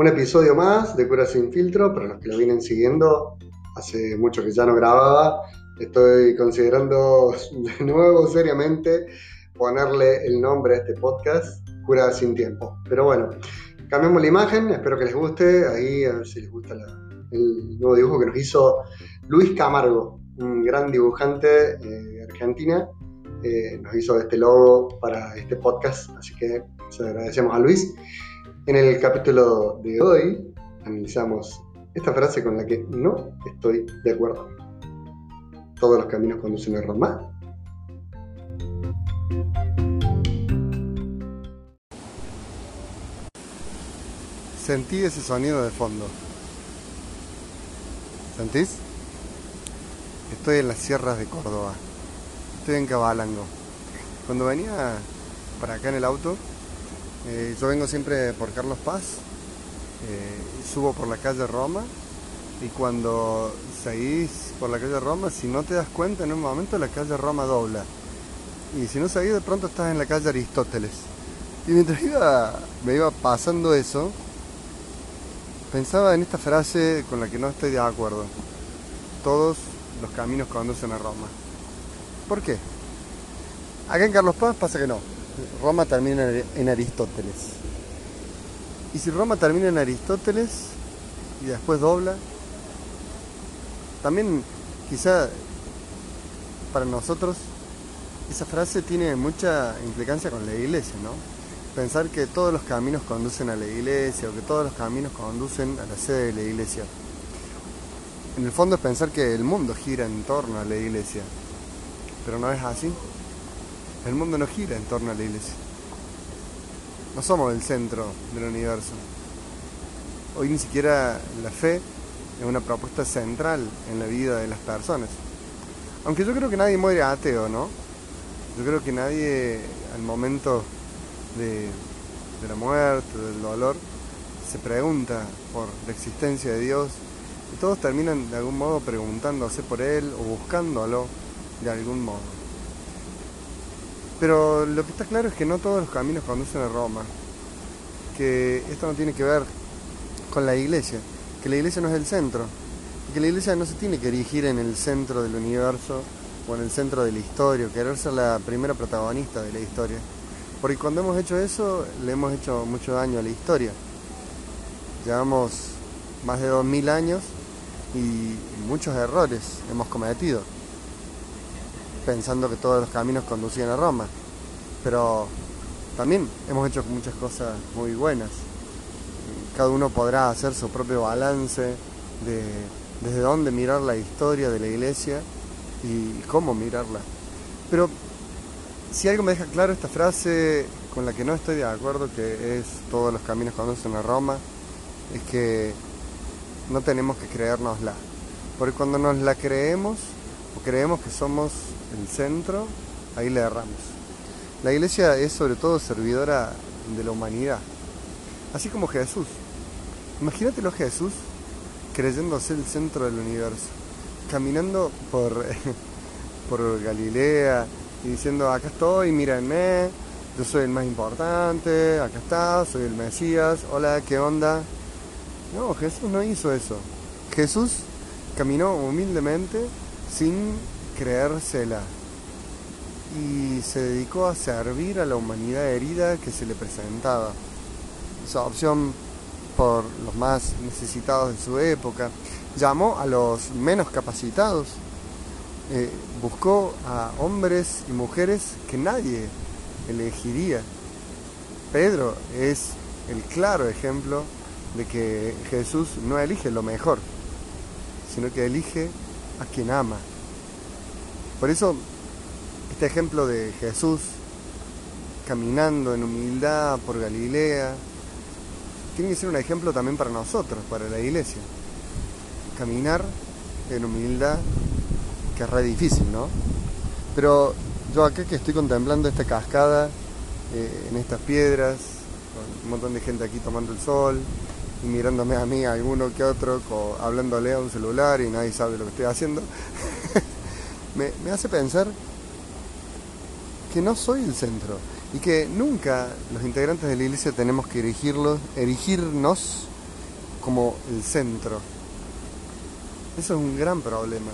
Un episodio más de Cura sin filtro, para los que lo vienen siguiendo, hace mucho que ya no grababa, estoy considerando de nuevo seriamente ponerle el nombre a este podcast, Cura sin tiempo. Pero bueno, cambiamos la imagen, espero que les guste, ahí a ver si les gusta el nuevo dibujo que nos hizo Luis Camargo, un gran dibujante eh, eh, nos hizo este logo para este podcast, así que se agradecemos a Luis. En el capítulo de hoy analizamos esta frase con la que no estoy de acuerdo. Todos los caminos conducen a Roma. Sentí ese sonido de fondo. ¿Sentís? Estoy en las sierras de Córdoba. Estoy en Cabalango. Cuando venía para acá en el auto, eh, yo vengo siempre por Carlos Paz, eh, subo por la calle Roma y cuando seguís por la calle Roma, si no te das cuenta en un momento la calle Roma dobla. Y si no seguís de pronto estás en la calle Aristóteles. Y mientras iba, me iba pasando eso, pensaba en esta frase con la que no estoy de acuerdo. Todos los caminos conducen a Roma. ¿Por qué? Acá en Carlos Paz pasa que no. Roma termina en Aristóteles. Y si Roma termina en Aristóteles y después dobla, también quizá para nosotros esa frase tiene mucha implicancia con la iglesia, ¿no? Pensar que todos los caminos conducen a la iglesia o que todos los caminos conducen a la sede de la iglesia. En el fondo es pensar que el mundo gira en torno a la iglesia, pero no es así. El mundo no gira en torno a la iglesia. No somos el centro del universo. Hoy ni siquiera la fe es una propuesta central en la vida de las personas. Aunque yo creo que nadie muere ateo, ¿no? Yo creo que nadie al momento de, de la muerte, del dolor, se pregunta por la existencia de Dios y todos terminan de algún modo preguntándose por Él o buscándolo de algún modo. Pero lo que está claro es que no todos los caminos conducen a Roma, que esto no tiene que ver con la iglesia, que la iglesia no es el centro, y que la iglesia no se tiene que erigir en el centro del universo o en el centro de la historia, querer ser la primera protagonista de la historia. Porque cuando hemos hecho eso, le hemos hecho mucho daño a la historia. Llevamos más de 2000 años y muchos errores hemos cometido pensando que todos los caminos conducían a Roma. Pero también hemos hecho muchas cosas muy buenas. Cada uno podrá hacer su propio balance de desde dónde mirar la historia de la iglesia y cómo mirarla. Pero si algo me deja claro esta frase con la que no estoy de acuerdo, que es todos los caminos conducen a Roma, es que no tenemos que creérnosla. Porque cuando nos la creemos, creemos que somos el centro, ahí le erramos. La iglesia es sobre todo servidora de la humanidad, así como Jesús. Imagínatelo Jesús creyendo ser el centro del universo, caminando por, por Galilea y diciendo, acá estoy, mírenme, yo soy el más importante, acá está, soy el Mesías, hola, ¿qué onda? No, Jesús no hizo eso. Jesús caminó humildemente sin creérsela y se dedicó a servir a la humanidad herida que se le presentaba. Esa opción por los más necesitados de su época, llamó a los menos capacitados, eh, buscó a hombres y mujeres que nadie elegiría. Pedro es el claro ejemplo de que Jesús no elige lo mejor, sino que elige a quien ama. Por eso este ejemplo de Jesús caminando en humildad por Galilea tiene que ser un ejemplo también para nosotros, para la iglesia. Caminar en humildad, que es re difícil, ¿no? Pero yo acá que estoy contemplando esta cascada, eh, en estas piedras, con un montón de gente aquí tomando el sol, y mirándome a mí, alguno que otro, hablándole a un celular y nadie sabe lo que estoy haciendo, me, me hace pensar que no soy el centro y que nunca los integrantes de la iglesia tenemos que erigirlos, erigirnos como el centro. Eso es un gran problema.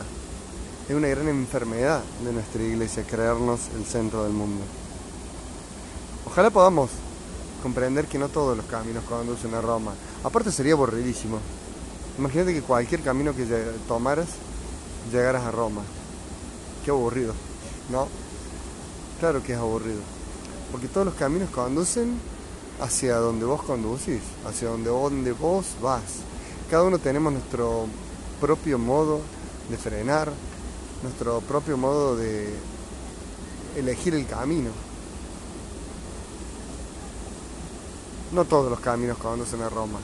Es una gran enfermedad de nuestra iglesia, creernos el centro del mundo. Ojalá podamos comprender que no todos los caminos conducen a Roma. Aparte sería aburridísimo. Imagínate que cualquier camino que tomaras llegaras a Roma. Qué aburrido, ¿no? Claro que es aburrido. Porque todos los caminos conducen hacia donde vos conducís, hacia donde, donde vos vas. Cada uno tenemos nuestro propio modo de frenar, nuestro propio modo de elegir el camino. No todos los caminos conducen a Roma.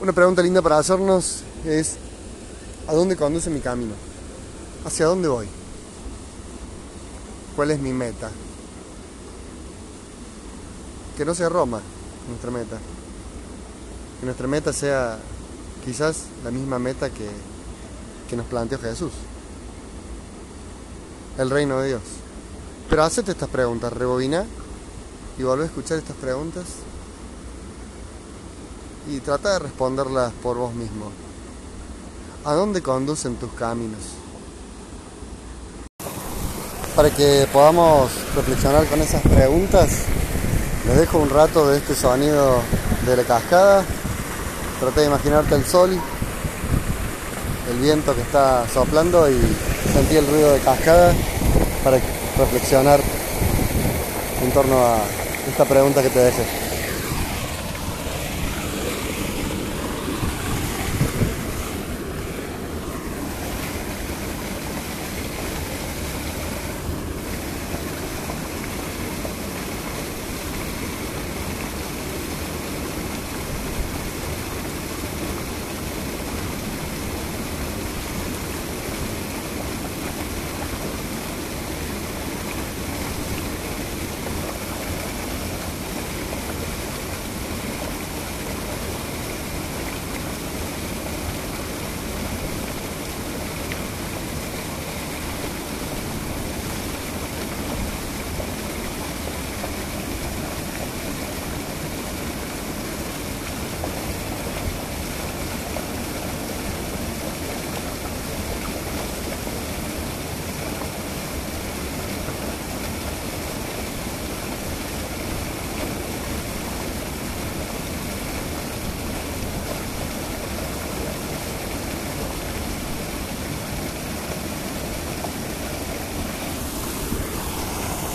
Una pregunta linda para hacernos es, ¿a dónde conduce mi camino? ¿Hacia dónde voy? ¿Cuál es mi meta? Que no sea Roma nuestra meta. Que nuestra meta sea quizás la misma meta que, que nos planteó Jesús. El reino de Dios. Pero hacete estas preguntas, rebobina y volvé a escuchar estas preguntas y trata de responderlas por vos mismo. ¿A dónde conducen tus caminos? Para que podamos reflexionar con esas preguntas, les dejo un rato de este sonido de la cascada. Trata de imaginarte el sol, el viento que está soplando y sentí el ruido de cascada para reflexionar en torno a esta pregunta que te dejé.